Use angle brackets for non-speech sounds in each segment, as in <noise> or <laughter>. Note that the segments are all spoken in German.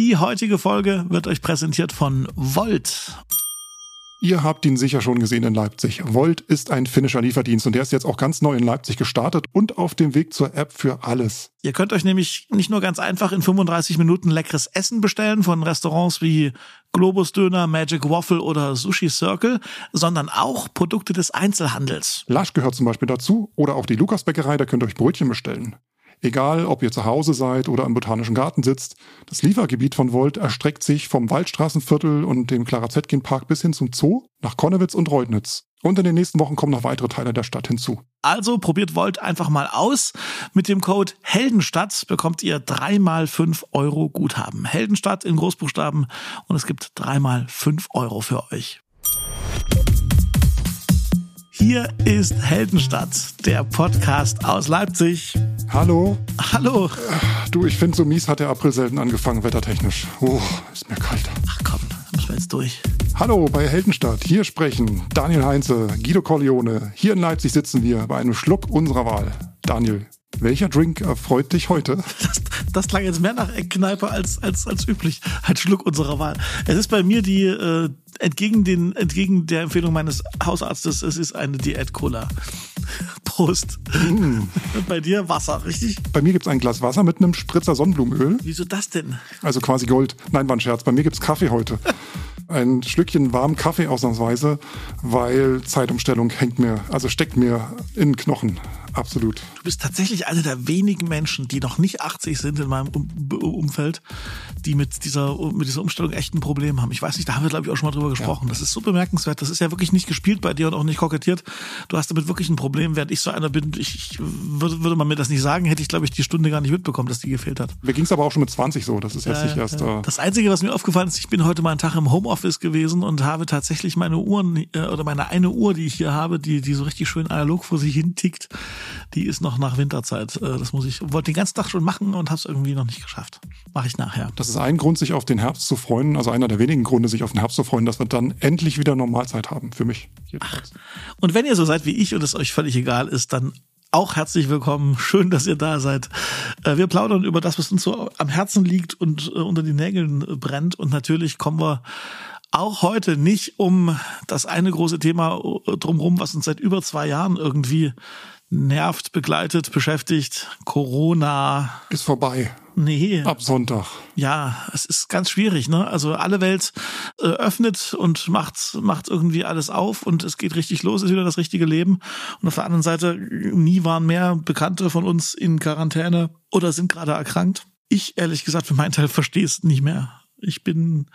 Die heutige Folge wird euch präsentiert von Volt. Ihr habt ihn sicher schon gesehen in Leipzig. Volt ist ein finnischer Lieferdienst und der ist jetzt auch ganz neu in Leipzig gestartet und auf dem Weg zur App für alles. Ihr könnt euch nämlich nicht nur ganz einfach in 35 Minuten leckeres Essen bestellen von Restaurants wie Globus Döner, Magic Waffle oder Sushi Circle, sondern auch Produkte des Einzelhandels. Lasch gehört zum Beispiel dazu oder auch die Lukas Bäckerei, da könnt ihr euch Brötchen bestellen. Egal, ob ihr zu Hause seid oder im Botanischen Garten sitzt, das Liefergebiet von Volt erstreckt sich vom Waldstraßenviertel und dem Clara Zetkin Park bis hin zum Zoo, nach Konnewitz und Reutnitz. Und in den nächsten Wochen kommen noch weitere Teile der Stadt hinzu. Also probiert Volt einfach mal aus. Mit dem Code Heldenstadt bekommt ihr dreimal fünf Euro Guthaben. Heldenstadt in Großbuchstaben und es gibt dreimal fünf Euro für euch. Hier ist Heldenstadt, der Podcast aus Leipzig. Hallo? Hallo. Du, ich finde, so mies hat der April selten angefangen, wettertechnisch. Oh, ist mir kalt. Ach komm, müssen wir jetzt durch. Hallo bei Heldenstadt. Hier sprechen Daniel Heinze, Guido Corleone. Hier in Leipzig sitzen wir bei einem Schluck unserer Wahl. Daniel, welcher Drink erfreut dich heute? <laughs> Das, das klang jetzt mehr nach Eckkneipe als, als, als üblich. Ein Schluck unserer Wahl. Es ist bei mir die, äh, entgegen, den, entgegen der Empfehlung meines Hausarztes, es ist eine Diät-Cola. <laughs> Prost. Mm. Bei dir Wasser, richtig? Bei mir gibt's ein Glas Wasser mit einem Spritzer Sonnenblumenöl. Wieso das denn? Also quasi Gold. Nein, war ein Scherz. Bei mir gibt's Kaffee heute. <laughs> ein Schlückchen warmen Kaffee ausnahmsweise, weil Zeitumstellung hängt mir, also steckt mir in den Knochen. Absolut. Du bist tatsächlich einer der wenigen Menschen, die noch nicht 80 sind in meinem um Umfeld, die mit dieser, mit dieser Umstellung echt ein Problem haben. Ich weiß nicht, da haben wir, glaube ich, auch schon mal drüber gesprochen. Ja. Das ist so bemerkenswert. Das ist ja wirklich nicht gespielt bei dir und auch nicht kokettiert. Du hast damit wirklich ein Problem, während ich so einer bin. Ich, ich würde, würde man mir das nicht sagen, hätte ich, glaube ich, die Stunde gar nicht mitbekommen, dass die gefehlt hat. Mir ging es aber auch schon mit 20 so. Das ist jetzt ja, nicht erst. Ja. Äh das Einzige, was mir aufgefallen ist, ich bin heute mal einen Tag im Homeoffice gewesen und habe tatsächlich meine Uhren äh, oder meine eine Uhr, die ich hier habe, die, die so richtig schön analog vor sich hin tickt, die ist noch nach Winterzeit. Äh, das muss ich, wollte den ganzen Tag schon machen und habe es irgendwie noch nicht geschafft. Mache ich nachher. Das ist ein Grund, sich auf den Herbst zu freuen, also einer der wenigen Gründe, sich auf den Herbst zu freuen, dass wir dann endlich wieder Normalzeit haben, für mich. Ach. Und wenn ihr so seid wie ich und es euch völlig egal ist, dann auch herzlich willkommen. Schön, dass ihr da seid. Äh, wir plaudern über das, was uns so am Herzen liegt und äh, unter den Nägeln brennt. Und natürlich kommen wir auch heute nicht um das eine große Thema drumherum, was uns seit über zwei Jahren irgendwie nervt, begleitet, beschäftigt. Corona. Ist vorbei. Nee. Ab Sonntag. Ja, es ist ganz schwierig, ne? Also alle Welt äh, öffnet und macht, macht irgendwie alles auf und es geht richtig los, ist wieder das richtige Leben. Und auf der anderen Seite, nie waren mehr Bekannte von uns in Quarantäne oder sind gerade erkrankt. Ich, ehrlich gesagt, für meinen Teil verstehe es nicht mehr. Ich bin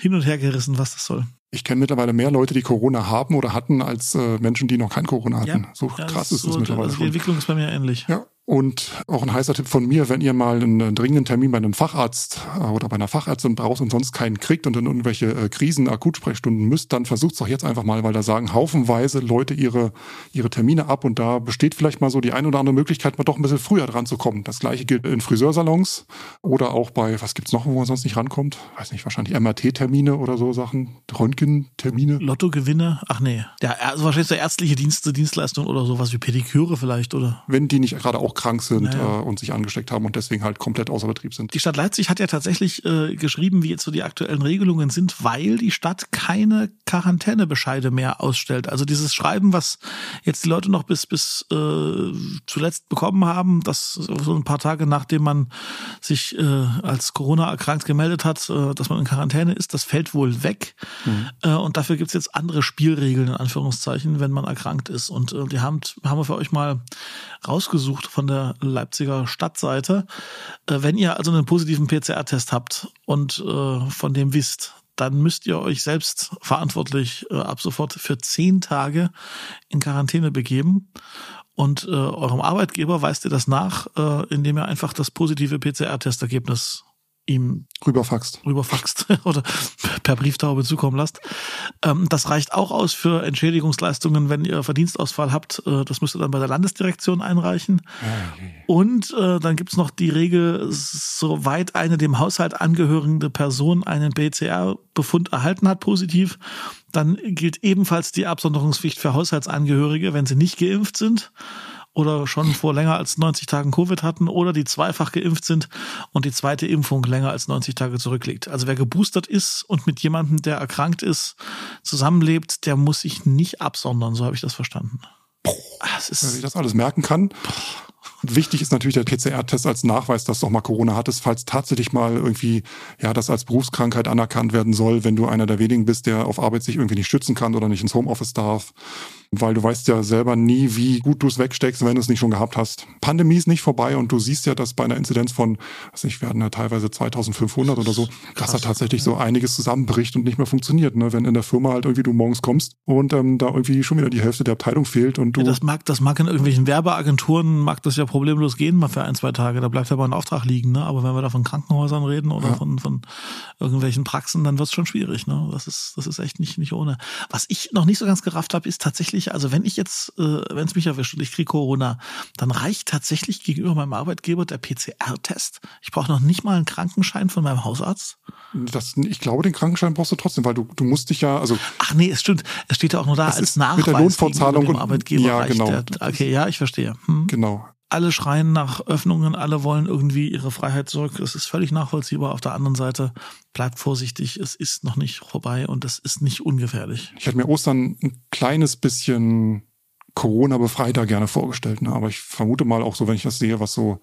hin und her gerissen, was das soll. Ich kenne mittlerweile mehr Leute, die Corona haben oder hatten, als äh, Menschen, die noch kein Corona hatten. Ja, so krass ist es so, mittlerweile. Also die Entwicklung ist bei mir ähnlich. Ja, und auch ein heißer Tipp von mir, wenn ihr mal einen dringenden Termin bei einem Facharzt äh, oder bei einer Fachärztin braucht und sonst keinen kriegt und in irgendwelche äh, Krisen, Akutsprechstunden müsst, dann versucht's doch jetzt einfach mal, weil da sagen haufenweise Leute ihre, ihre Termine ab und da besteht vielleicht mal so die ein oder andere Möglichkeit, mal doch ein bisschen früher dran zu kommen. Das gleiche gilt in Friseursalons oder auch bei, was gibt's noch, wo man sonst nicht rankommt? Weiß nicht, wahrscheinlich MRT-Termine oder so Sachen, Röntgen-Termine. Lottogewinne? Ach nee. Ja, also wahrscheinlich so ärztliche Dienste, Dienstleistungen oder sowas wie Pediküre vielleicht, oder? Wenn die nicht gerade auch krank sind naja. äh, und sich angesteckt haben und deswegen halt komplett außer Betrieb sind. Die Stadt Leipzig hat ja tatsächlich äh, geschrieben, wie jetzt so die aktuellen Regelungen sind, weil die Stadt keine Quarantänebescheide mehr ausstellt. Also dieses Schreiben, was jetzt die Leute noch bis bis äh, zuletzt bekommen haben, das so ein paar Tage nachdem man sich äh, als Corona erkrankt gemeldet hat, äh, dass man in Quarantäne ist, das fällt wohl weg. Mhm. Äh, und dafür gibt's jetzt andere Spielregeln in Anführungszeichen, wenn man erkrankt ist. Und äh, die haben haben wir für euch mal rausgesucht von der Leipziger Stadtseite. Äh, wenn ihr also einen positiven PCR-Test habt und äh, von dem wisst, dann müsst ihr euch selbst verantwortlich äh, ab sofort für zehn Tage in Quarantäne begeben. Und eurem Arbeitgeber weist ihr das nach, indem ihr einfach das positive PCR-Testergebnis ihm rüberfaxt, rüberfaxt <laughs> oder per Brieftaube zukommen lasst. Ähm, das reicht auch aus für Entschädigungsleistungen, wenn ihr Verdienstausfall habt. Äh, das müsst ihr dann bei der Landesdirektion einreichen. Und äh, dann gibt's noch die Regel, soweit eine dem Haushalt angehörende Person einen BCR-Befund erhalten hat, positiv, dann gilt ebenfalls die Absonderungspflicht für Haushaltsangehörige, wenn sie nicht geimpft sind. Oder schon vor länger als 90 Tagen Covid hatten oder die zweifach geimpft sind und die zweite Impfung länger als 90 Tage zurückliegt. Also wer geboostert ist und mit jemandem, der erkrankt ist, zusammenlebt, der muss sich nicht absondern, so habe ich das verstanden. Das ist, Wenn ich das alles merken kann. Wichtig ist natürlich der PCR-Test als Nachweis, dass du auch mal Corona hattest, falls tatsächlich mal irgendwie, ja, das als Berufskrankheit anerkannt werden soll, wenn du einer der wenigen bist, der auf Arbeit sich irgendwie nicht schützen kann oder nicht ins Homeoffice darf weil du weißt ja selber nie, wie gut du es wegsteckst, wenn du es nicht schon gehabt hast. Pandemie ist nicht vorbei und du siehst ja, dass bei einer Inzidenz von, was nicht, hatten ja teilweise 2500 oder so, Krass, dass da tatsächlich ja. so einiges zusammenbricht und nicht mehr funktioniert, ne? wenn in der Firma halt irgendwie du morgens kommst und ähm, da irgendwie schon wieder die Hälfte der Abteilung fehlt und du. Ja, das mag, das mag in irgendwelchen Werbeagenturen, mag das ja problemlos gehen, mal für ein, zwei Tage, da bleibt ja mal ein Auftrag liegen, ne? aber wenn wir da von Krankenhäusern reden oder ja. von, von irgendwelchen Praxen, dann wird es schon schwierig, ne? Das ist, das ist echt nicht, nicht ohne. Was ich noch nicht so ganz gerafft habe, ist tatsächlich tatsächlich, also wenn ich jetzt, äh, wenn es mich erwischt und ich kriege Corona, dann reicht tatsächlich gegenüber meinem Arbeitgeber der PCR-Test. Ich brauche noch nicht mal einen Krankenschein von meinem Hausarzt. Das, ich glaube, den Krankenschein brauchst du trotzdem, weil du, du musst dich ja, also. Ach nee, es stimmt. Es steht ja auch nur da als Nachweis mit der Lohnfortzahlung dem Arbeitgeber. Ja, genau. Der, okay, ja, ich verstehe. Hm. Genau alle schreien nach Öffnungen, alle wollen irgendwie ihre Freiheit zurück. Das ist völlig nachvollziehbar. Auf der anderen Seite bleibt vorsichtig, es ist noch nicht vorbei und es ist nicht ungefährlich. Ich hätte mir Ostern ein kleines bisschen Corona-befreiter gerne vorgestellt, ne? aber ich vermute mal auch so, wenn ich das sehe, was so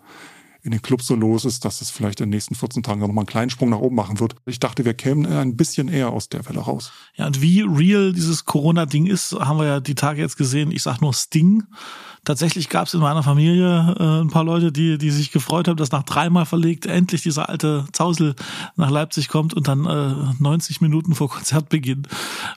in den Clubs so los ist, dass es vielleicht in den nächsten 14 Tagen noch mal einen kleinen Sprung nach oben machen wird. Ich dachte, wir kämen ein bisschen eher aus der Welle raus. Ja, und wie real dieses Corona-Ding ist, haben wir ja die Tage jetzt gesehen. Ich sag nur Sting Tatsächlich gab es in meiner Familie äh, ein paar Leute, die, die sich gefreut haben, dass nach dreimal verlegt endlich dieser alte Zausel nach Leipzig kommt und dann äh, 90 Minuten vor Konzertbeginn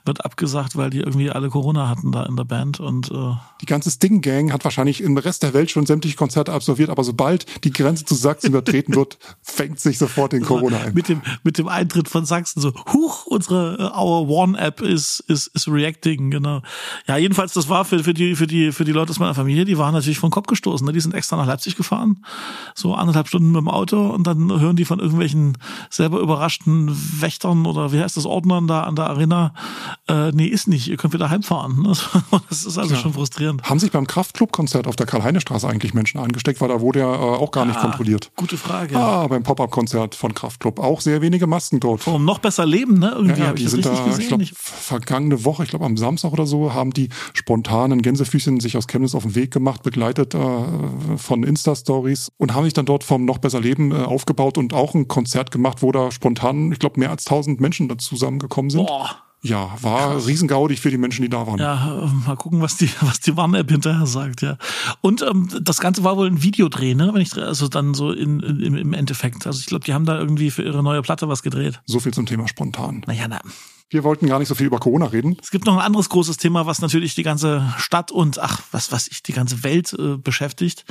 wird abgesagt, weil die irgendwie alle Corona hatten da in der Band. Und äh, die ganze Sting-Gang hat wahrscheinlich im Rest der Welt schon sämtliche Konzerte absolviert, aber sobald die Grenze zu Sachsen übertreten wird, <laughs> fängt sich sofort den Corona ein. Mit dem, mit dem Eintritt von Sachsen so, huch, unsere äh, Our One-App ist, ist, ist reacting, genau. Ja, jedenfalls, das war für, für die, für die, für die Leute aus meiner Familie Familie, die waren natürlich vom Kopf gestoßen. Ne? Die sind extra nach Leipzig gefahren, so anderthalb Stunden mit dem Auto und dann hören die von irgendwelchen selber überraschten Wächtern oder wie heißt das, Ordnern da an der Arena, äh, nee, ist nicht, ihr könnt wieder heimfahren. Ne? <laughs> Das ist also ja. schon frustrierend. Haben sich beim Kraftclub-Konzert auf der Karl-Heine-Straße eigentlich Menschen angesteckt, weil da wurde ja äh, auch gar nicht ah, kontrolliert. Gute Frage. Ah, beim Pop-Up-Konzert von Kraftclub auch sehr wenige Masken dort. Um noch besser leben, ne? Irgendwie ja, ja, die sind da, gesehen. ich glaube, vergangene Woche, ich glaube am Samstag oder so, haben die spontanen Gänsefüßchen sich aus Chemnitz auf den Weg gemacht, begleitet äh, von Insta-Stories und haben sich dann dort vom Noch besser Leben äh, aufgebaut und auch ein Konzert gemacht, wo da spontan, ich glaube, mehr als 1000 Menschen da zusammengekommen sind. Boah. Ja, war Krass. riesengaudig für die Menschen, die da waren. Ja, äh, mal gucken, was die, <laughs> was die Warn-App hinterher sagt, ja. Und ähm, das Ganze war wohl ein Videodreh, ne? Wenn ich also dann so in, in im Endeffekt. Also ich glaube, die haben da irgendwie für ihre neue Platte was gedreht. So viel zum Thema spontan. Naja, na. Wir wollten gar nicht so viel über Corona reden. Es gibt noch ein anderes großes Thema, was natürlich die ganze Stadt und ach, was was ich die ganze Welt äh, beschäftigt.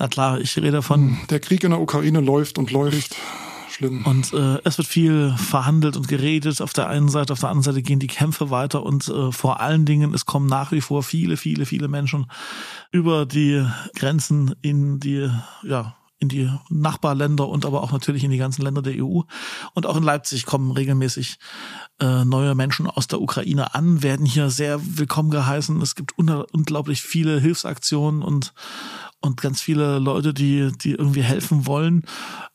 Na klar, ich rede von hm, der Krieg in der Ukraine läuft und läuft. Schlimm. Und äh, es wird viel verhandelt und geredet auf der einen Seite, auf der anderen Seite gehen die Kämpfe weiter und äh, vor allen Dingen, es kommen nach wie vor viele, viele, viele Menschen über die Grenzen in die, ja, in die Nachbarländer und aber auch natürlich in die ganzen Länder der EU. Und auch in Leipzig kommen regelmäßig äh, neue Menschen aus der Ukraine an, werden hier sehr willkommen geheißen. Es gibt unglaublich viele Hilfsaktionen und, und ganz viele Leute, die, die irgendwie helfen wollen.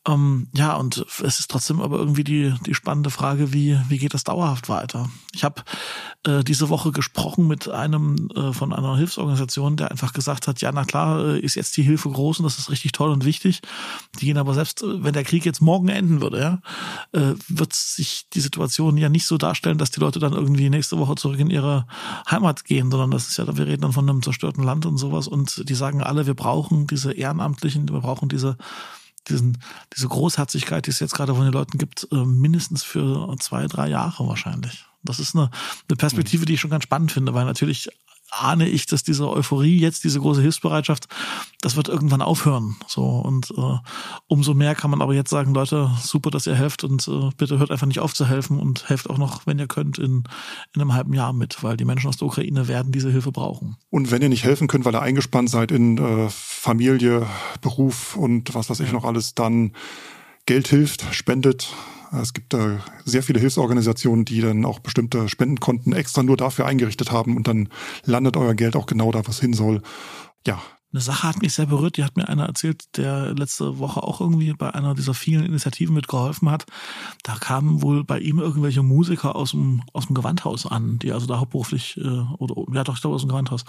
Ähm, ja, und es ist trotzdem aber irgendwie die, die spannende Frage, wie, wie geht das dauerhaft weiter? Ich habe äh, diese Woche gesprochen mit einem äh, von einer Hilfsorganisation, der einfach gesagt hat, ja, na klar, äh, ist jetzt die Hilfe groß und das ist richtig toll und wichtig. Die gehen aber selbst, äh, wenn der Krieg jetzt morgen enden würde, ja, äh, wird sich die Situation ja nicht so darstellen, dass die Leute dann irgendwie nächste Woche zurück in ihre Heimat gehen, sondern das ist ja, wir reden dann von einem zerstörten Land und sowas und die sagen alle, wir brauchen diese Ehrenamtlichen, wir brauchen diese diesen, diese Großherzigkeit, die es jetzt gerade von den Leuten gibt, äh, mindestens für zwei, drei Jahre wahrscheinlich. Das ist eine, eine Perspektive, die ich schon ganz spannend finde, weil natürlich ahne ich, dass diese Euphorie jetzt, diese große Hilfsbereitschaft, das wird irgendwann aufhören. So und äh, umso mehr kann man aber jetzt sagen, Leute, super, dass ihr helft und äh, bitte hört einfach nicht auf zu helfen und helft auch noch, wenn ihr könnt, in, in einem halben Jahr mit, weil die Menschen aus der Ukraine werden diese Hilfe brauchen. Und wenn ihr nicht helfen könnt, weil ihr eingespannt seid in äh, Familie, Beruf und was weiß ich noch alles, dann Geld hilft, spendet, es gibt da sehr viele Hilfsorganisationen, die dann auch bestimmte Spendenkonten extra nur dafür eingerichtet haben und dann landet euer Geld auch genau da, was hin soll. Ja, Eine Sache hat mich sehr berührt, die hat mir einer erzählt, der letzte Woche auch irgendwie bei einer dieser vielen Initiativen mitgeholfen hat. Da kamen wohl bei ihm irgendwelche Musiker aus dem, aus dem Gewandhaus an, die also da hauptberuflich, äh, oder ja doch, ich glaube aus dem Gewandhaus.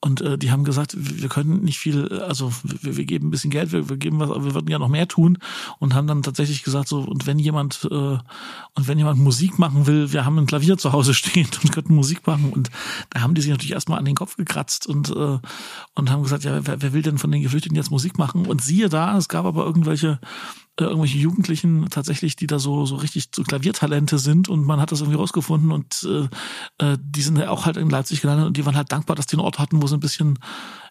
Und äh, die haben gesagt, wir können nicht viel, also wir, wir geben ein bisschen Geld, wir, wir geben was, aber wir würden ja noch mehr tun und haben dann tatsächlich gesagt, so, und wenn jemand, äh, und wenn jemand Musik machen will, wir haben ein Klavier zu Hause <laughs> stehen und könnten Musik machen. Und da haben die sich natürlich erstmal an den Kopf gekratzt und, äh, und haben gesagt, ja, wer, wer will denn von den Geflüchteten jetzt Musik machen? Und siehe da, es gab aber irgendwelche äh, irgendwelche Jugendlichen tatsächlich, die da so so richtig so Klaviertalente sind und man hat das irgendwie rausgefunden und äh, äh, die sind ja auch halt in Leipzig gelandet und die waren halt dankbar, dass die einen Ort hatten, wo sie ein bisschen,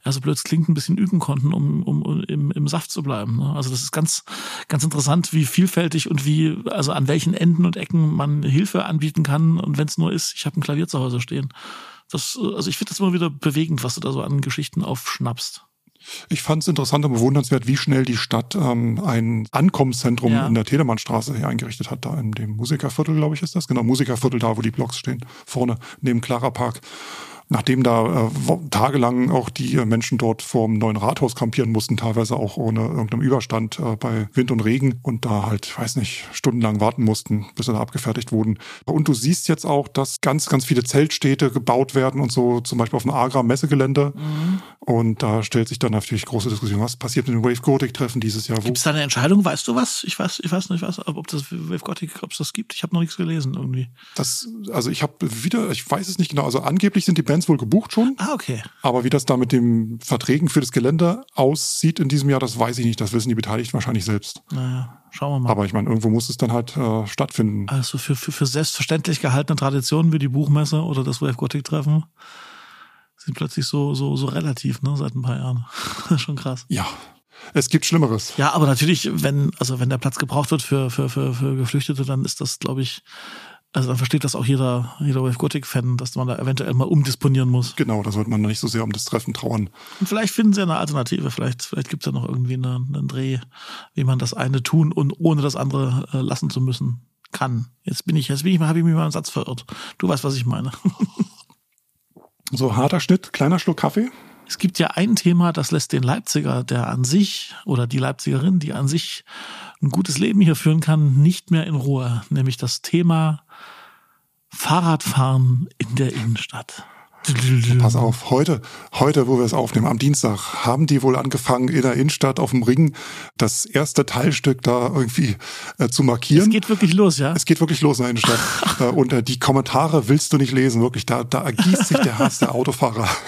ja so blöd es klingt, ein bisschen üben konnten, um, um, um im, im Saft zu bleiben. Ne? Also das ist ganz ganz interessant, wie vielfältig und wie also an welchen Enden und Ecken man Hilfe anbieten kann und wenn es nur ist, ich habe ein Klavier zu Hause stehen. Das, äh, also ich finde das immer wieder bewegend, was du da so an Geschichten aufschnappst. Ich fand es interessant und bewundernswert, wie schnell die Stadt ähm, ein Ankommenszentrum ja. in der Telemannstraße hier eingerichtet hat, da in dem Musikerviertel, glaube ich, ist das. Genau, Musikerviertel, da wo die Blocks stehen, vorne neben Clara Park nachdem da äh, tagelang auch die äh, Menschen dort vorm neuen Rathaus kampieren mussten, teilweise auch ohne irgendeinem Überstand äh, bei Wind und Regen und da halt, weiß nicht, stundenlang warten mussten, bis sie da abgefertigt wurden. Und du siehst jetzt auch, dass ganz, ganz viele Zeltstädte gebaut werden und so, zum Beispiel auf dem Agra Messegelände. Mhm. Und da stellt sich dann natürlich große Diskussion, was passiert mit dem Wave Gothic Treffen dieses Jahr? Gibt es da eine Entscheidung? Weißt du was? Ich weiß, ich weiß nicht, was, ob das Wave Gothic, ob es das gibt. Ich habe noch nichts gelesen irgendwie. Das, also ich habe wieder, ich weiß es nicht genau. Also angeblich sind die Bands wohl gebucht schon. Ah, okay. Aber wie das da mit den Verträgen für das Gelände aussieht in diesem Jahr, das weiß ich nicht. Das wissen die Beteiligten wahrscheinlich selbst. Naja, schauen wir mal. Aber ich meine, irgendwo muss es dann halt äh, stattfinden. Also für, für, für selbstverständlich gehaltene Traditionen wie die Buchmesse oder das Wave Gothic Treffen sind plötzlich so, so, so relativ, ne, seit ein paar Jahren. <laughs> schon krass. Ja. Es gibt Schlimmeres. Ja, aber natürlich, wenn, also wenn der Platz gebraucht wird für, für, für, für Geflüchtete, dann ist das, glaube ich, also dann versteht das auch jeder, jeder Wave Gothic-Fan, dass man da eventuell mal umdisponieren muss. Genau, da sollte man nicht so sehr um das Treffen trauern. Und vielleicht finden sie eine Alternative, vielleicht, vielleicht gibt es ja noch irgendwie einen, einen Dreh, wie man das eine tun und ohne das andere äh, lassen zu müssen kann. Jetzt bin ich, jetzt bin ich mal, habe ich mich mal einen Satz verirrt. Du weißt, was ich meine. <laughs> so harter Schnitt, kleiner Schluck Kaffee. Es gibt ja ein Thema, das lässt den Leipziger, der an sich oder die Leipzigerin, die an sich ein gutes Leben hier führen kann, nicht mehr in Ruhe, nämlich das Thema Fahrradfahren in der Innenstadt. Pass auf, heute, heute, wo wir es aufnehmen, am Dienstag, haben die wohl angefangen, in der Innenstadt auf dem Ring das erste Teilstück da irgendwie äh, zu markieren. Es geht wirklich los, ja? Es geht wirklich los in der Innenstadt. <laughs> Äh, und äh, die Kommentare willst du nicht lesen, wirklich. Da, da ergießt sich der Hass der Autofahrer. <laughs>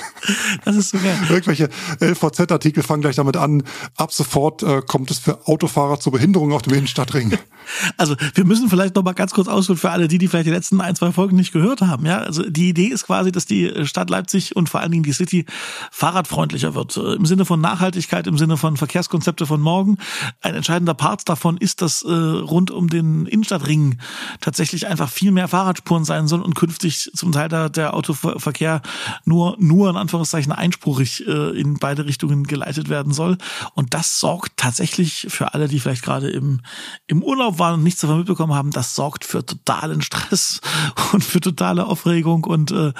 Das ist so geil. Irgendwelche LVZ-Artikel fangen gleich damit an. Ab sofort äh, kommt es für Autofahrer zur Behinderung auf dem Innenstadtring. <laughs> Also wir müssen vielleicht noch mal ganz kurz ausholen für alle die, die vielleicht die letzten ein, zwei Folgen nicht gehört haben. Ja, also die Idee ist quasi, dass die Stadt Leipzig und vor allen Dingen die City fahrradfreundlicher wird. Äh, Im Sinne von Nachhaltigkeit, im Sinne von Verkehrskonzepte von morgen. Ein entscheidender Part davon ist, dass äh, rund um den Innenstadtring tatsächlich einfach viel mehr Fahrradspuren sein sollen und künftig zum Teil der, der Autoverkehr nur, nur in Anführungszeichen einspurig äh, in beide Richtungen geleitet werden soll. Und das sorgt tatsächlich für alle, die vielleicht gerade im, im Urlaub waren und nichts davon mitbekommen haben, das sorgt für totalen Stress <laughs> und für totale Aufregung und äh,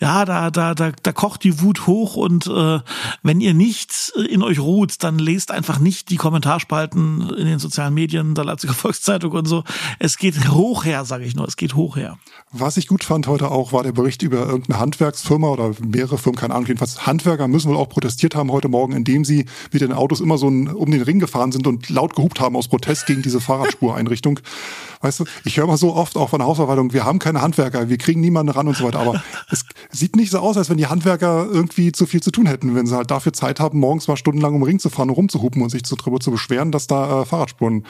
ja, da, da, da, da kocht die Wut hoch und äh, wenn ihr nicht in euch ruht, dann lest einfach nicht die Kommentarspalten in den sozialen Medien der Leipziger <laughs> Volkszeitung und so. Es geht hoch her, sage ich nur, es geht hoch her. Was ich gut fand heute auch, war der Bericht über irgendeine Handwerksfirma oder mehrere Firmen, keine Ahnung, jedenfalls Handwerker müssen wohl auch protestiert haben heute Morgen, indem sie mit den Autos immer so um den Ring gefahren sind und laut gehupt haben aus Protest gegen diese Fahrradspureinrichtung. <laughs> Weißt du, ich höre mal so oft auch von der Hausverwaltung, wir haben keine Handwerker, wir kriegen niemanden ran und so weiter. Aber es sieht nicht so aus, als wenn die Handwerker irgendwie zu viel zu tun hätten, wenn sie halt dafür Zeit haben, morgens mal stundenlang um den Ring zu fahren und rumzuhupen und sich zu, zu beschweren, dass da äh, Fahrradspuren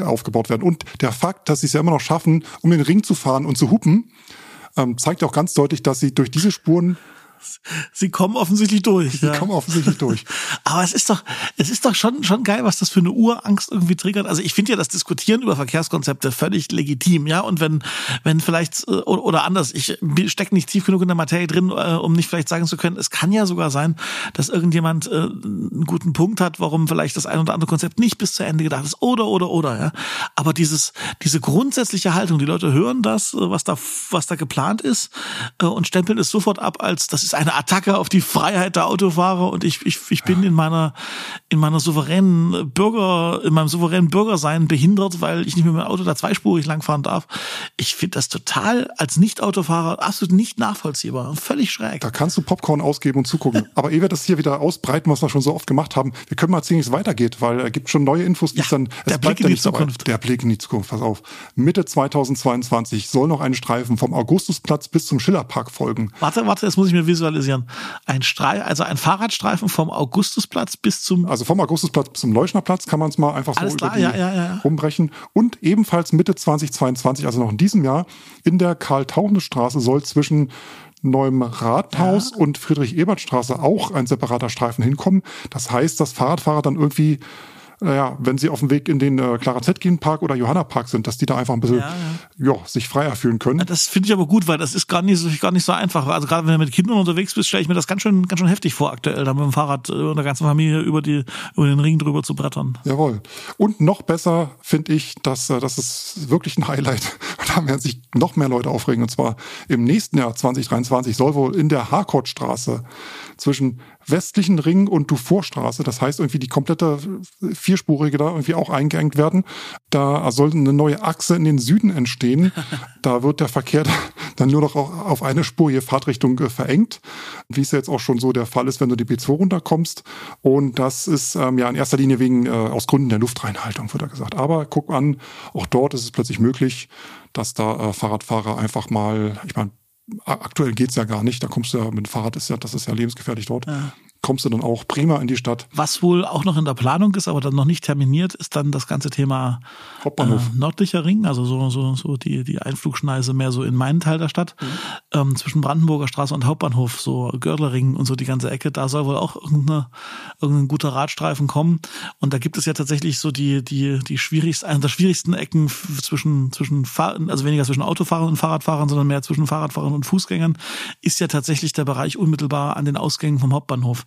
aufgebaut werden. Und der Fakt, dass sie es ja immer noch schaffen, um den Ring zu fahren und zu hupen, ähm, zeigt auch ganz deutlich, dass sie durch diese Spuren Sie kommen offensichtlich durch. Sie ja. kommen offensichtlich durch. <laughs> Aber es ist doch, es ist doch schon, schon geil, was das für eine Urangst irgendwie triggert. Also ich finde ja das Diskutieren über Verkehrskonzepte völlig legitim, ja. Und wenn, wenn vielleicht, äh, oder anders, ich stecke nicht tief genug in der Materie drin, äh, um nicht vielleicht sagen zu können, es kann ja sogar sein, dass irgendjemand äh, einen guten Punkt hat, warum vielleicht das ein oder andere Konzept nicht bis zu Ende gedacht ist. Oder, oder, oder, ja. Aber dieses, diese grundsätzliche Haltung, die Leute hören das, was da, was da geplant ist, und stempeln es sofort ab als, das ist ist eine Attacke auf die Freiheit der Autofahrer und ich, ich, ich bin in meiner, in meiner souveränen Bürger, in meinem souveränen Bürgersein behindert, weil ich nicht mit meinem Auto da zweispurig langfahren darf. Ich finde das total als Nicht-Autofahrer absolut nicht nachvollziehbar. Völlig schräg. Da kannst du Popcorn ausgeben und zugucken. <laughs> Aber ehe wir das hier wieder ausbreiten, was wir schon so oft gemacht haben, wir können mal erzählen, wie es weitergeht, weil es gibt schon neue Infos, die Ja, es dann, es der bleibt Blick in ja die nicht dabei. Zukunft. Der Blick in die Zukunft, pass auf. Mitte 2022 soll noch ein Streifen vom Augustusplatz bis zum Schillerpark folgen. Warte, warte, das muss ich mir visualisieren. Ein Streif, also ein Fahrradstreifen vom Augustusplatz bis zum Also vom Augustusplatz bis zum Leuschnerplatz kann man es mal einfach so Alles über klar, die ja, ja, ja. rumbrechen. Und ebenfalls Mitte 2022, also noch in diesem Jahr, in der Karl-Taunus-Straße soll zwischen Neuem Rathaus und Friedrich-Ebert-Straße auch ein separater Streifen hinkommen. Das heißt, dass Fahrradfahrer dann irgendwie, naja, wenn sie auf dem Weg in den äh, Clara Zetkin Park oder Johanna Park sind, dass die da einfach ein bisschen, Ja, ja, sich freier fühlen können. Das finde ich aber gut, weil das ist gar nicht so, gar nicht so einfach. Also gerade wenn du mit Kindern unterwegs bist, stelle ich mir das ganz schön, ganz schön heftig vor, aktuell, da mit dem Fahrrad äh, und der ganzen Familie über die, über den Ring drüber zu brettern. Jawohl. Und noch besser finde ich, dass äh, das ist wirklich ein Highlight. <laughs> Da werden sich noch mehr Leute aufregen. Und zwar im nächsten Jahr 2023 soll wohl in der Harcourt-Straße zwischen westlichen Ring und Dufourstraße, das heißt irgendwie die komplette vierspurige da irgendwie auch eingeengt werden. Da soll eine neue Achse in den Süden entstehen. <laughs> Da wird der Verkehr <laughs> dann nur noch auf eine spurige Fahrtrichtung äh, verengt, wie es jetzt auch schon so der Fall ist, wenn du die B2 runterkommst. Und das ist ähm, ja in erster Linie wegen äh, aus Gründen der Luftreinhaltung, wird da gesagt. Aber guck an, auch dort ist es plötzlich möglich, dass da äh, Fahrradfahrer einfach mal, ich meine, aktuell geht's ja gar nicht, da kommst du ja mit dem Fahrrad, ist ja, das ist ja lebensgefährlich dort, kommst du dann auch prima in die Stadt. Was wohl auch noch in der Planung ist, aber dann noch nicht terminiert, ist dann das ganze Thema Hauptbahnhof. Äh, nördlicher Ring, also so, so, so die, die Einflugschneise mehr so in meinen Teil der Stadt, ähm, zwischen Brandenburger Straße und Hauptbahnhof, so Görlerring und so die ganze Ecke, da soll wohl auch irgendeine, irgendein guter Radstreifen kommen. Und da gibt es ja tatsächlich so die, die, die schwierigsten, eine der schwierigsten Ecken zwischen, zwischen Fahr also weniger zwischen Autofahrern und Fahrradfahrern, sondern mehr zwischen Fahrradfahrern und Fußgängern, ist ja tatsächlich der Bereich unmittelbar an den Ausgängen vom Hauptbahnhof.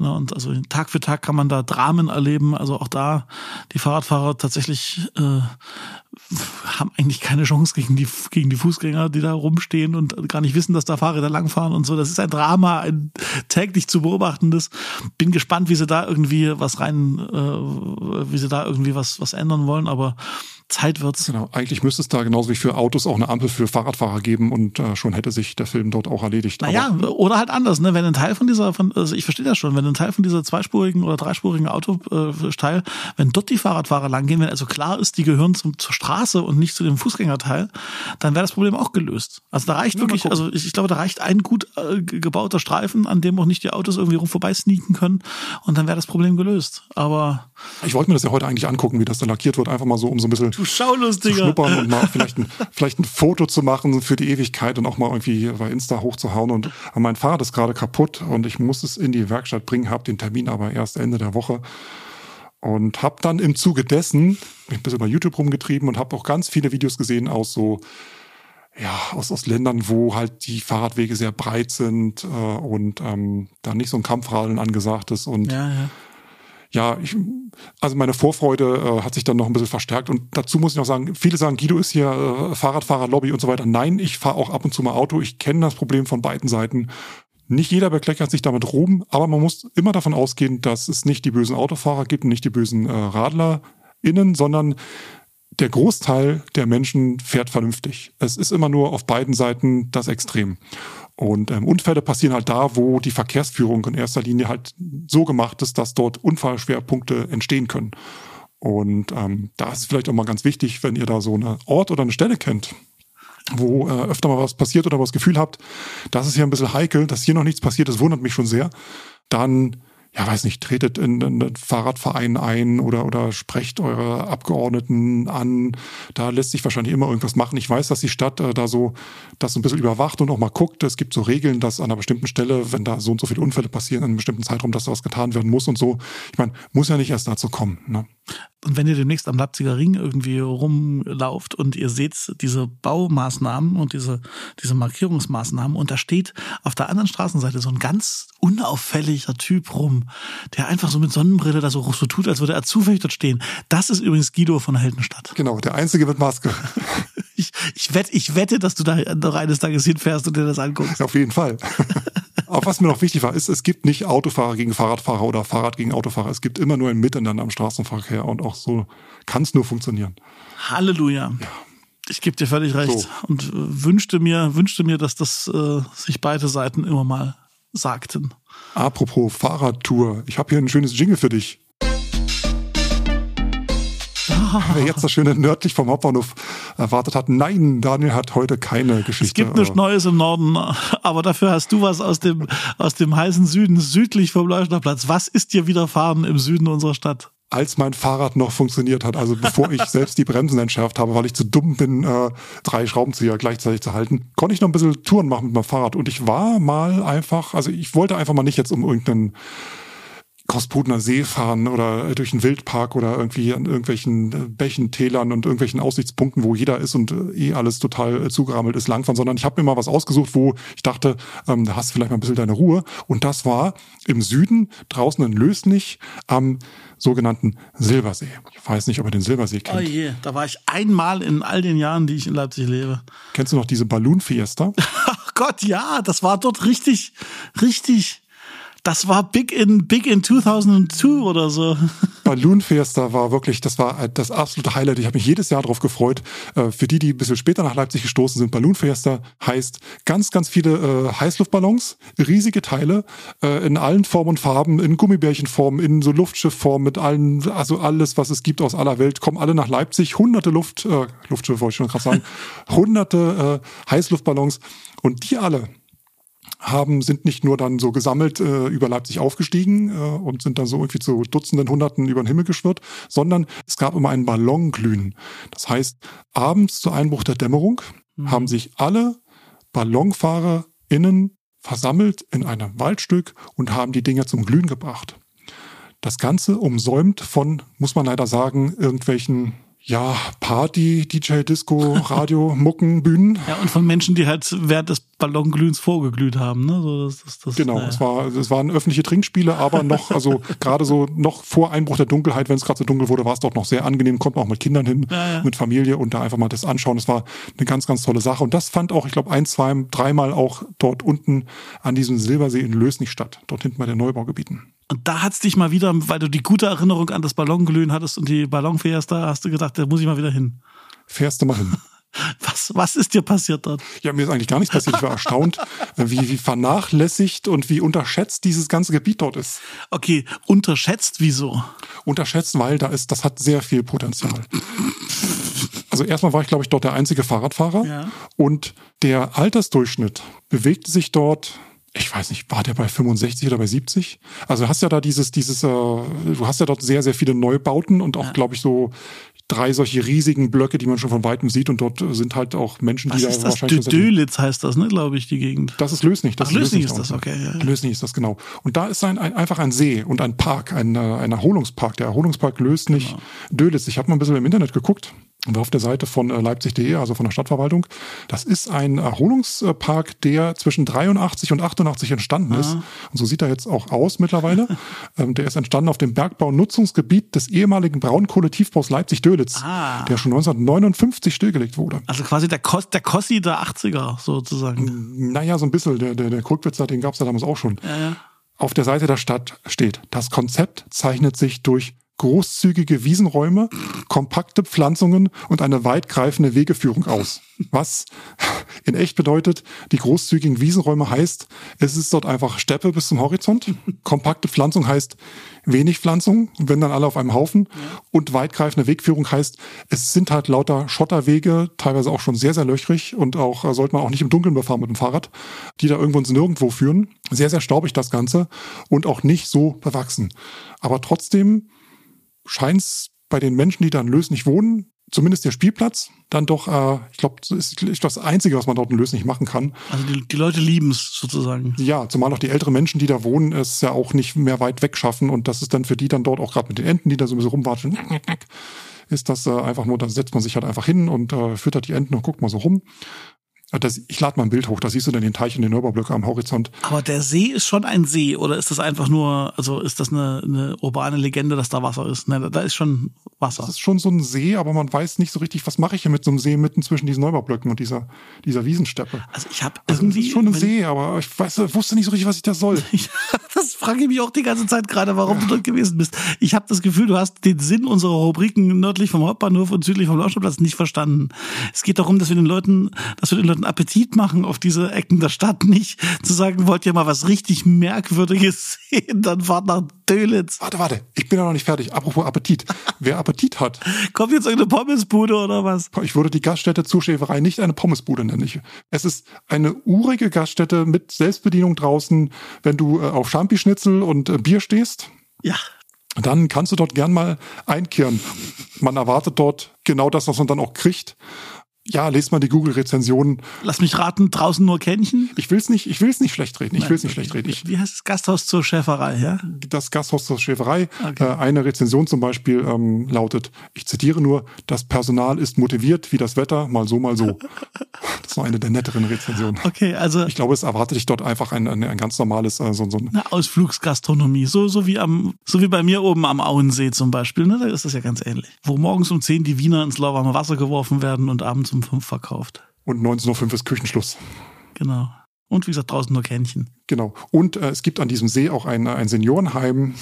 Ne, und also Tag für Tag kann man da Dramen erleben. Also auch da die Fahrradfahrer tatsächlich äh, haben eigentlich keine Chance gegen die, gegen die Fußgänger, die da rumstehen und gar nicht wissen, dass da Fahrräder langfahren und so. Das ist ein Drama, ein täglich zu beobachtendes. Bin gespannt, wie sie da irgendwie was rein, äh, wie sie da irgendwie was, was ändern wollen, aber Zeit wird's. Genau, eigentlich müsste es da genauso wie für Autos auch eine Ampel für Fahrradfahrer geben und äh, schon hätte sich der Film dort auch erledigt. Naja, oder halt anders, ne? Wenn ein Teil von dieser, von, also ich verstehe das schon, wenn ein Teil von dieser zweispurigen oder dreispurigen Autoteil, wenn dort die Fahrradfahrer langgehen, wenn also klar ist, die gehören zum, zur Straße und nicht zu dem Fußgängerteil, dann wäre das Problem auch gelöst. Also da reicht Ja, wirklich, also ich, ich glaube, da reicht ein gut äh, ge- gebauter Streifen, an dem auch nicht die Autos irgendwie rum vorbei sneaken können und dann wäre das Problem gelöst. Aber ich wollte mir das ja heute eigentlich angucken, wie das da lackiert wird, einfach mal so, um so ein bisschen Schaulustiger. schnuppern und mal vielleicht ein, vielleicht ein Foto zu machen für die Ewigkeit und auch mal irgendwie bei Insta hochzuhauen. Und mein Fahrrad ist gerade kaputt und ich muss es in die Werkstatt bringen, habe den Termin aber erst Ende der Woche. Und habe dann im Zuge dessen mich ein bisschen bei YouTube rumgetrieben und habe auch ganz viele Videos gesehen aus so, ja, aus, aus Ländern, wo halt die Fahrradwege sehr breit sind äh, und ähm, da nicht so ein Kampfradeln angesagt ist und Ja, ja. ja, ich, also meine Vorfreude äh, hat sich dann noch ein bisschen verstärkt. Und dazu muss ich noch sagen, viele sagen, Guido ist hier äh, Fahrradfahrerlobby und so weiter. Nein, ich fahre auch ab und zu mal Auto. Ich kenne das Problem von beiden Seiten. Nicht jeder bekleckert sich damit rum, aber man muss immer davon ausgehen, dass es nicht die bösen Autofahrer gibt und nicht die bösen äh, RadlerInnen, sondern der Großteil der Menschen fährt vernünftig. Es ist immer nur auf beiden Seiten das Extrem. Und ähm, Unfälle passieren halt da, wo die Verkehrsführung in erster Linie halt so gemacht ist, dass dort Unfallschwerpunkte entstehen können. Und ähm, da ist vielleicht auch mal ganz wichtig, wenn ihr da so eine Ort oder eine Stelle kennt, wo äh, öfter mal was passiert oder was Gefühl habt, das ist hier ein bisschen heikel, dass hier noch nichts passiert, das wundert mich schon sehr, dann ja, weiß nicht, tretet in einen Fahrradverein ein oder, oder sprecht eure Abgeordneten an. Da lässt sich wahrscheinlich immer irgendwas machen. Ich weiß, dass die Stadt äh, da so das ein bisschen überwacht und auch mal guckt. Es gibt so Regeln, dass an einer bestimmten Stelle, wenn da so und so viele Unfälle passieren, in einem bestimmten Zeitraum, dass da was getan werden muss und so. Ich meine, muss ja nicht erst dazu kommen. Ne? Und wenn ihr demnächst am Leipziger Ring irgendwie rumlauft und ihr seht diese Baumaßnahmen und diese, diese Markierungsmaßnahmen und da steht auf der anderen Straßenseite so ein ganz unauffälliger Typ rum, der einfach so mit Sonnenbrille da so, so tut, als würde er zufällig dort stehen. Das ist übrigens Guido von Heldenstadt. Genau, der Einzige mit Maske. <laughs> Ich, ich, wette, ich wette, dass du da noch eines Tages hinfährst und dir das anguckst. Auf jeden Fall. <laughs> Aber was mir noch wichtig war, ist, es gibt nicht Autofahrer gegen Fahrradfahrer oder Fahrrad gegen Autofahrer. Es gibt immer nur ein Miteinander am Straßenverkehr und auch so kann es nur funktionieren. Halleluja. Ja. Ich gebe dir völlig recht so. und wünschte mir, wünschte mir, dass das äh, sich beide Seiten immer mal sagten. Apropos Fahrradtour, ich habe hier ein schönes Jingle für dich. <laughs> Wer jetzt das schöne nördlich vom Hauptbahnhof erwartet hat, nein, Daniel hat heute keine Geschichte. Es gibt nichts Neues im Norden, aber dafür hast du was aus dem, aus dem heißen Süden, südlich vom Leuchterplatz. Was ist dir widerfahren im Süden unserer Stadt? als mein Fahrrad noch funktioniert hat, also bevor ich <laughs> selbst die Bremsen entschärft habe, weil ich zu dumm bin, äh, drei Schraubenzieher gleichzeitig zu halten, konnte ich noch ein bisschen Touren machen mit meinem Fahrrad. Und ich war mal einfach, also ich wollte einfach mal nicht jetzt um irgendeinen Großbrudner See fahren oder durch einen Wildpark oder irgendwie an irgendwelchen äh, Bächen, Tälern und irgendwelchen Aussichtspunkten, wo jeder ist und äh, eh alles total äh, zugerammelt ist, langfahren, sondern ich habe mir mal was ausgesucht, wo ich dachte, ähm, da hast du vielleicht mal ein bisschen deine Ruhe. Und das war im Süden, draußen in Lösnich, am sogenannten Silbersee. Ich weiß nicht, ob ihr den Silbersee kennt. Oh je, da war ich einmal in all den Jahren, die ich in Leipzig lebe. Kennst du noch diese Balloon Fiesta? <laughs> Ach Gott, ja, das war dort richtig, richtig das war big in, big in 2002 oder so. <laughs> Balloon Fiesta war wirklich, das war das absolute Highlight. Ich habe mich jedes Jahr darauf gefreut. Äh, für die, die ein bisschen später nach Leipzig gestoßen sind, Balloon Fiesta heißt ganz, ganz viele äh, Heißluftballons, riesige Teile äh, in allen Formen und Farben, in Gummibärchenform, in so Luftschiffform, mit allen, also alles, was es gibt aus aller Welt, kommen alle nach Leipzig. Hunderte Luft, äh, Luftschiffe wollte ich schon gerade sagen, <laughs> hunderte äh, Heißluftballons und die alle haben, sind nicht nur dann so gesammelt äh, über Leipzig aufgestiegen äh, und sind dann so irgendwie zu Dutzenden, Hunderten über den Himmel geschwirrt, sondern es gab immer einen Ballonglühen. Das heißt, abends zu Einbruch der Dämmerung mhm. haben sich alle BallonfahrerInnen versammelt in einem Waldstück und haben die Dinger zum Glühen gebracht. Das Ganze umsäumt von, muss man leider sagen, irgendwelchen ja, Party, DJ, Disco, Radio, <laughs> Mucken, Bühnen. Ja, und von Menschen, die halt während des Ballonglühens vorgeglüht haben. Ne? So, das, das, das, genau, naja. es, war, es waren öffentliche Trinkspiele, aber noch, also <laughs> gerade so noch vor Einbruch der Dunkelheit, wenn es gerade so dunkel wurde, war es dort noch sehr angenehm, kommt man auch mit Kindern hin, ja, ja. mit Familie und da einfach mal das anschauen. Das war eine ganz, ganz tolle Sache. Und das fand auch, ich glaube, ein, zwei, dreimal auch dort unten an diesem Silbersee in Lösnich statt, dort hinten bei den Neubaugebieten. Und da hat's dich mal wieder, weil du die gute Erinnerung an das Ballonglühen hattest und die Ballonfiesta, hast du gedacht, da muss ich mal wieder hin. Fährst du mal hin. <laughs> Was, was ist dir passiert dort? Ja, mir ist eigentlich gar nichts passiert. Ich war erstaunt, <laughs> wie, wie vernachlässigt und wie unterschätzt dieses ganze Gebiet dort ist. Okay, unterschätzt wieso? Unterschätzt, weil da ist, das hat sehr viel Potenzial. Also erstmal war ich, glaube ich, dort der einzige Fahrradfahrer. Ja. Und der Altersdurchschnitt bewegte sich dort ich weiß nicht, war der bei 65 oder bei 70? Also du hast ja da dieses, dieses, äh, du hast ja dort sehr, sehr viele Neubauten und auch, ja. glaube ich, so drei solche riesigen Blöcke, die man schon von weitem sieht und dort sind halt auch Menschen, Was die ist da das? wahrscheinlich. Dölitz heißt das, ne, glaube ich, die Gegend. Das ist Lösnich. Das Ach, ist Lösnich, ist das, okay. Ja, ja. Lösnich ist das, genau. Und da ist ein, ein, einfach ein See und ein Park, ein, äh, ein Erholungspark. Der Erholungspark Lösnich genau. Dölitz. Ich habe mal ein bisschen im Internet geguckt auf der Seite von äh, Leipzig.de, also von der Stadtverwaltung. Das ist ein Erholungspark, der zwischen 83 und 88 entstanden ist. Und so sieht er jetzt auch aus mittlerweile. <laughs> ähm, der ist entstanden auf dem Bergbau-Nutzungsgebiet des ehemaligen Braunkohletiefbaus Leipzig-Dölitz, ah. der schon 1959 stillgelegt wurde. Also quasi der, Kos der Kossi der 80er sozusagen. Naja, so ein bisschen. Der, der, der Krugwitzer, den gab es ja damals auch schon. Ja, ja. Auf der Seite der Stadt steht, das Konzept zeichnet sich durch großzügige Wiesenräume, kompakte Pflanzungen und eine weitgreifende Wegeführung aus. Was in echt bedeutet, die großzügigen Wiesenräume heißt, es ist dort einfach Steppe bis zum Horizont. Kompakte Pflanzung heißt wenig Pflanzung, wenn dann alle auf einem Haufen. Und weitgreifende Wegführung heißt, es sind halt lauter Schotterwege, teilweise auch schon sehr, sehr löchrig und auch äh, sollte man auch nicht im Dunkeln befahren mit dem Fahrrad, die da irgendwo ins Nirgendwo führen. Sehr, sehr staubig das Ganze und auch nicht so bewachsen. Aber trotzdem scheint es bei den Menschen, die da in Lös nicht wohnen, zumindest der Spielplatz, dann doch, äh, ich glaube, das ist das Einzige, was man dort in Lös nicht machen kann. Also die, die Leute lieben es sozusagen. Ja, zumal auch die älteren Menschen, die da wohnen, es ja auch nicht mehr weit weg schaffen und das ist dann für die dann dort auch gerade mit den Enten, die da so ein bisschen rumwatschen, <laughs> ist das äh, einfach nur, da setzt man sich halt einfach hin und äh, füttert die Enten und guckt mal so rum. Das, ich lade mal ein Bild hoch, da siehst du dann den Teich und den Neubaublöcke am Horizont. Aber der See ist schon ein See oder ist das einfach nur, also ist das eine, eine urbane Legende, dass da Wasser ist? Ne, da ist schon Wasser. Das ist schon so ein See, aber man weiß nicht so richtig, was mache ich hier mit so einem See mitten zwischen diesen Neubaublöcken und dieser, dieser Wiesensteppe. Also ich habe also irgendwie. Das ist schon ein See, aber ich weiß, wusste nicht so richtig, was ich da soll. <laughs> <laughs> frage ich mich auch die ganze Zeit gerade, warum du dort gewesen bist. Ich habe das Gefühl, du hast den Sinn unserer Rubriken nördlich vom Hauptbahnhof und südlich vom Lauschenplatz nicht verstanden. Es geht darum, dass wir den Leuten, dass wir den Leuten Appetit machen auf diese Ecken der Stadt, nicht zu sagen, wollt ihr mal was richtig Merkwürdiges <laughs> sehen, dann fahrt nach Dölitz. Warte, warte, ich bin ja noch nicht fertig. Apropos Appetit. Wer Appetit hat. <laughs> Kommt jetzt irgendeine Pommesbude oder was? Ich würde die Gaststätte zur Schäferei nicht eine Pommesbude nennen. Es ist eine urige Gaststätte mit Selbstbedienung draußen, wenn du äh, auf Schampi-Schnitzel und äh, Bier stehst. Ja dann kannst du dort gern mal einkehren. Man erwartet dort genau das, was man dann auch kriegt ja, lest mal die Google-Rezensionen. Lass mich raten, draußen nur Kännchen? Ich will's nicht, ich will's nicht schlecht reden. Ich will's nicht schlecht reden. Ich, Wie heißt das Gasthaus zur Schäferei, ja? Das Gasthaus zur Schäferei. Okay. Äh, eine Rezension zum Beispiel ähm, lautet, ich zitiere nur, das Personal ist motiviert wie das Wetter, mal so, mal so. <laughs> das war eine der netteren Rezensionen. Okay, also. Ich glaube, es erwartet dich dort einfach ein, ein, ein ganz normales, äh, so, so ein eine Ausflugsgastronomie. So, so wie am, so wie bei mir oben am Auensee zum Beispiel, ne? Da ist das ja ganz ähnlich. Wo morgens um 10 die Wiener ins lauwarme Wasser geworfen werden und abends um um fünf verkauft. Und 19.05 Uhr ist Küchenschluss. Genau. Und wie gesagt, draußen nur Kännchen. Genau. Und äh, es gibt an diesem See auch ein, ein Seniorenheim.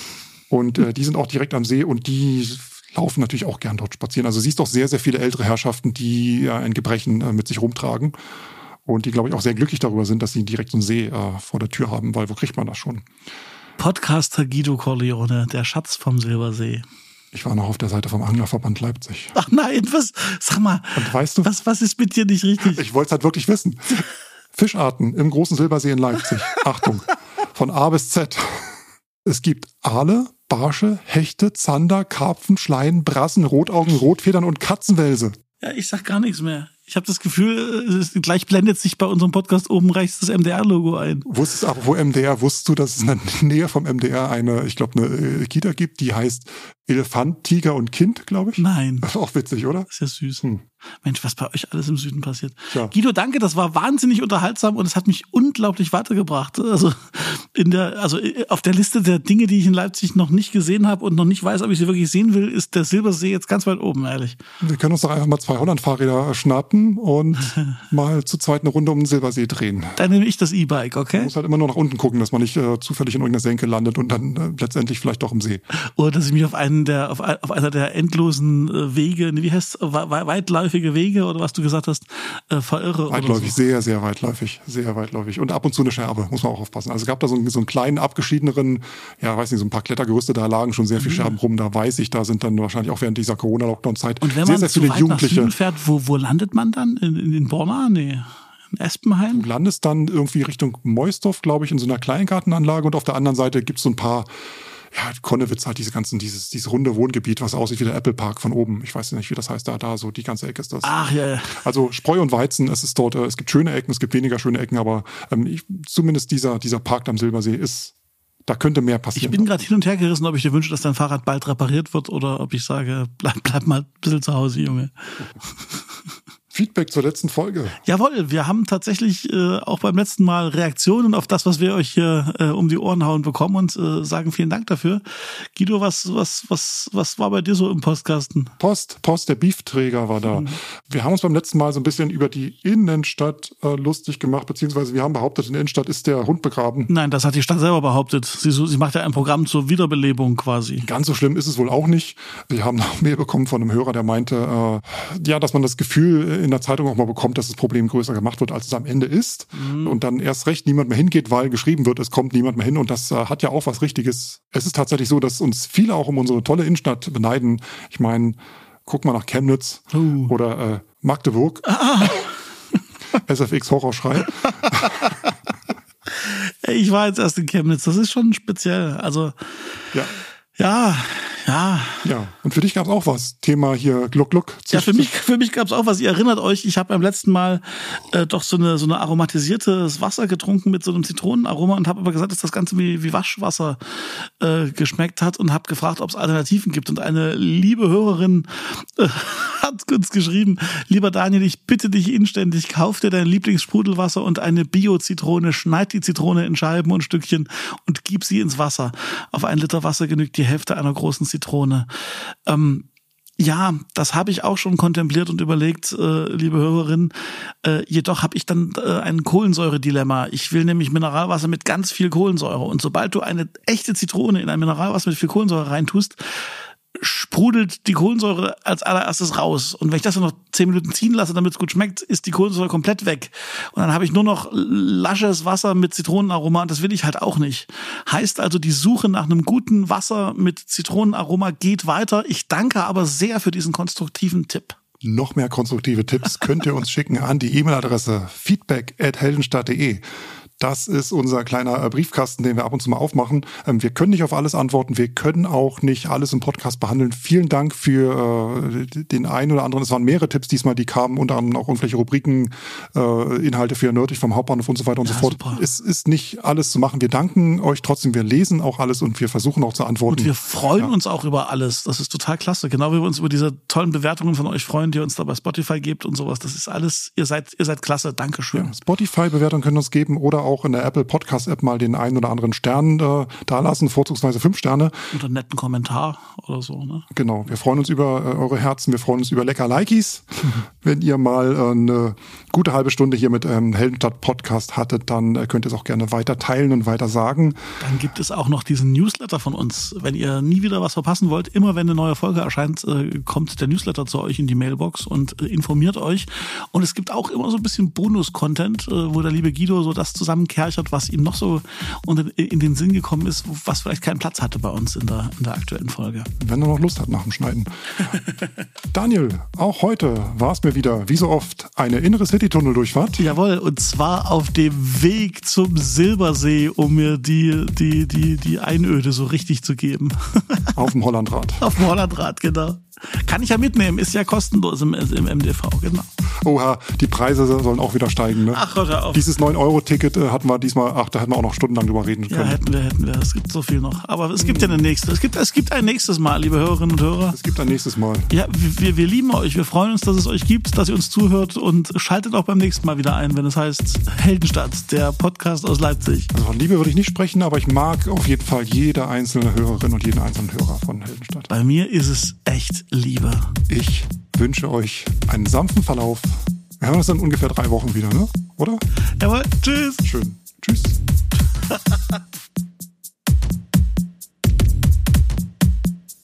Und äh, die sind auch direkt am See und die laufen natürlich auch gern dort spazieren. Also siehst doch sehr, sehr viele ältere Herrschaften, die ja, ein Gebrechen äh, mit sich rumtragen. Und die, glaube ich, auch sehr glücklich darüber sind, dass sie direkt so einen See äh, vor der Tür haben, weil wo kriegt man das schon? Podcaster Guido Corleone, der Schatz vom Silbersee. Ich war noch auf der Seite vom Anglerverband Leipzig. Ach nein, was? Sag mal. Und weißt du? Was, was ist mit dir nicht richtig? Ich wollte es halt wirklich wissen. Fischarten im großen Silbersee in Leipzig. Achtung. Von A bis Z. Es gibt Aale, Barsche, Hechte, Zander, Karpfen, Schleien, Brassen, Rotaugen, Rotfedern und Katzenwälse. Ja, ich sag gar nichts mehr. Ich habe das Gefühl, gleich blendet sich bei unserem Podcast oben rechts das MDR-Logo ein. Wusstest du aber, wo MDR, wusstest du, dass es in der Nähe vom MDR eine, ich glaube, eine äh, Kita gibt, die heißt Elefant, Tiger und Kind, glaube ich? Nein. Das ist auch witzig, oder? Das ist ja süß. Hm. Mensch, was bei euch alles im Süden passiert. Ja. Guido, danke, das war wahnsinnig unterhaltsam und es hat mich unglaublich weitergebracht. Also in der, also auf der Liste der Dinge, die ich in Leipzig noch nicht gesehen habe und noch nicht weiß, ob ich sie wirklich sehen will, ist der Silbersee jetzt ganz weit oben, ehrlich. Wir können uns doch einfach mal zwei Holland-Fahrräder schnappen und <laughs> mal zu zweit eine Runde um den Silbersee drehen. Dann nehme ich das E-Bike, okay? Man muss halt immer nur nach unten gucken, dass man nicht äh, zufällig in irgendeiner Senke landet und dann äh, letztendlich vielleicht doch im See. Oder dass ich mich auf einen der, auf, auf einer der endlosen äh, Wege, wie heißt weitläufige Wege oder was du gesagt hast, äh, verirre. Weitläufig, so. sehr, sehr weitläufig, sehr weitläufig. Und ab und zu eine Scherbe, muss man auch aufpassen. Also es gab da so einen, so einen kleinen, abgeschiedeneren, ja, weiß nicht, so ein paar Klettergerüste, da lagen schon sehr viele mhm. Scherben rum. Da weiß ich, da sind dann wahrscheinlich auch während dieser Corona-Lockdown-Zeit sehr, sehr viele Jugendliche. Nach fährt, wo, wo landet man dann? In, in, in Borna? Nee. In Espenheim? Du landest dann irgendwie Richtung Meusdorf, glaube ich, in so einer Kleingartenanlage und auf der anderen Seite gibt es so ein paar ja, Konnewitz hat diese ganzen, dieses, dieses runde Wohngebiet, was aussieht wie der Apple Park von oben. Ich weiß nicht, wie das heißt, da, da, so die ganze Ecke ist das. Ach ja. ja. Also Spreu und Weizen, es ist dort, äh, es gibt schöne Ecken, es gibt weniger schöne Ecken, aber ähm, ich, zumindest dieser, dieser Park am Silbersee ist, da könnte mehr passieren. Ich bin gerade hin und her gerissen, ob ich dir wünsche, dass dein Fahrrad bald repariert wird oder ob ich sage, bleib, bleib mal ein bisschen zu Hause, Junge. <laughs> Feedback zur letzten Folge. Jawohl, wir haben tatsächlich äh, auch beim letzten Mal Reaktionen auf das, was wir euch hier äh, um die Ohren hauen bekommen und äh, sagen vielen Dank dafür. Guido, was, was, was, was war bei dir so im Postkasten? Post, Post, der Beefträger war da. Mhm. Wir haben uns beim letzten Mal so ein bisschen über die Innenstadt äh, lustig gemacht, beziehungsweise wir haben behauptet, in der Innenstadt ist der Hund begraben. Nein, das hat die Stadt selber behauptet. Sie, sie macht ja ein Programm zur Wiederbelebung quasi. Ganz so schlimm ist es wohl auch nicht. Wir haben noch mehr bekommen von einem Hörer, der meinte, äh, ja, dass man das Gefühl in der Zeitung auch mal bekommt, dass das Problem größer gemacht wird, als es am Ende ist. Mhm. Und dann erst recht niemand mehr hingeht, weil geschrieben wird, es kommt niemand mehr hin. Und das äh, hat ja auch was Richtiges. Es ist tatsächlich so, dass uns viele auch um unsere tolle Innenstadt beneiden. Ich meine, guck mal nach Chemnitz uh. oder äh, Magdeburg. Ah. <laughs> SFX Horrorschrei. <laughs> ich war jetzt erst in Chemnitz. Das ist schon speziell. Also, ja. Ja, Ja. Ja, und für dich gab es auch was. Thema hier Gluck Gluck. Ja, für mich, für mich gab es auch was. Ihr erinnert euch, ich habe beim letzten Mal äh, doch so eine so eine aromatisiertes Wasser getrunken mit so einem Zitronenaroma und habe aber gesagt, dass das Ganze wie, wie Waschwasser äh, geschmeckt hat und habe gefragt, ob es Alternativen gibt. Und eine liebe Hörerin äh, hat uns geschrieben, lieber Daniel, ich bitte dich inständig, kauf dir dein Lieblingssprudelwasser und eine Bio-Zitrone, schneid die Zitrone in Scheiben und Stückchen und gib sie ins Wasser. Auf ein Liter Wasser genügt die Hälfte einer großen Zitrone. Ähm, ja, das habe ich auch schon kontempliert und überlegt, äh, liebe Hörerin. Äh, jedoch habe ich dann äh, ein Kohlensäure-Dilemma. Ich will nämlich Mineralwasser mit ganz viel Kohlensäure. Und sobald du eine echte Zitrone in ein Mineralwasser mit viel Kohlensäure reintust, sprudelt die Kohlensäure als allererstes raus. Und wenn ich das dann noch zehn Minuten ziehen lasse, damit es gut schmeckt, ist die Kohlensäure komplett weg. Und dann habe ich nur noch lasches Wasser mit Zitronenaroma und das will ich halt auch nicht. Heißt also, die Suche nach einem guten Wasser mit Zitronenaroma geht weiter. Ich danke aber sehr für diesen konstruktiven Tipp. Noch mehr konstruktive Tipps könnt ihr uns schicken an die E-Mail-Adresse feedback at heldenstadt.de. Das ist unser kleiner äh, Briefkasten, den wir ab und zu mal aufmachen. Ähm, wir können nicht auf alles antworten. Wir können auch nicht alles im Podcast behandeln. Vielen Dank für äh, den einen oder anderen. Es waren mehrere Tipps diesmal, die kamen, unter anderem auch irgendwelche Rubriken, äh, Inhalte für nördlich vom Hauptbahnhof und so weiter und ja, so fort. Super. Es ist nicht alles zu machen. Wir danken euch trotzdem. Wir lesen auch alles und wir versuchen auch zu antworten. Und wir freuen ja. uns auch über alles. Das ist total klasse. Genau wie wir uns über diese tollen Bewertungen von euch freuen, die ihr uns da bei Spotify gebt und sowas. Das ist alles, ihr seid, ihr seid klasse. Dankeschön. Ja, Spotify-Bewertungen können uns geben oder auch in der Apple Podcast App mal den einen oder anderen Stern äh, da lassen, vorzugsweise fünf Sterne. Und einen netten Kommentar oder so. Ne? Genau. Wir freuen uns über äh, eure Herzen. Wir freuen uns über lecker Likes. <laughs> Wenn ihr mal äh, eine gute halbe Stunde hier mit ähm, Heldenstadt Podcast hattet, dann äh, könnt ihr es auch gerne weiter teilen und weiter sagen. Dann gibt es auch noch diesen Newsletter von uns. Wenn ihr nie wieder was verpassen wollt, immer wenn eine neue Folge erscheint, äh, kommt der Newsletter zu euch in die Mailbox und äh, informiert euch. Und es gibt auch immer so ein bisschen Bonus-Content, äh, wo der liebe Guido so das zusammenkerchert was ihm noch so in den Sinn gekommen ist, was vielleicht keinen Platz hatte bei uns in der, in der aktuellen Folge. Wenn er noch Lust hat nach dem Schneiden. Daniel, auch heute war es mir wieder, wie so oft, eine innere City-Tunnel-Durchfahrt. Jawohl, und zwar auf dem Weg zum Silbersee, um mir die, die, die, die Einöde so richtig zu geben. auf dem Hollandrad. Auf dem Hollandrad, genau. Kann ich ja mitnehmen, ist ja kostenlos im, im MDV, genau. Oha, die Preise sollen auch wieder steigen. Ne? Ach, hör auf. Dieses 9-Euro-Ticket äh, hatten wir diesmal, ach, da hätten wir auch noch stundenlang drüber reden können. Ja, hätten wir, hätten wir. Es gibt so viel noch. Aber es gibt ja eine nächste. Es gibt, es gibt ein nächstes Mal, liebe Hörerinnen und Hörer. Es gibt ein nächstes Mal. Ja, wir, wir lieben euch. Wir freuen uns, dass es euch gibt, dass ihr uns zuhört und schaltet auch beim nächsten Mal wieder ein, wenn es heißt Heldenstadt, der Podcast aus Leipzig. Also von Liebe würde ich nicht sprechen, aber ich mag auf jeden Fall jede einzelne Hörerin und jeden einzelnen Hörer von Heldenstadt. Bei mir ist es echt Liebe. Ich wünsche euch einen sanften Verlauf. Wir hören uns dann ungefähr drei Wochen wieder, ne? Oder? Jawohl, tschüss. Schön. Tschüss. <laughs>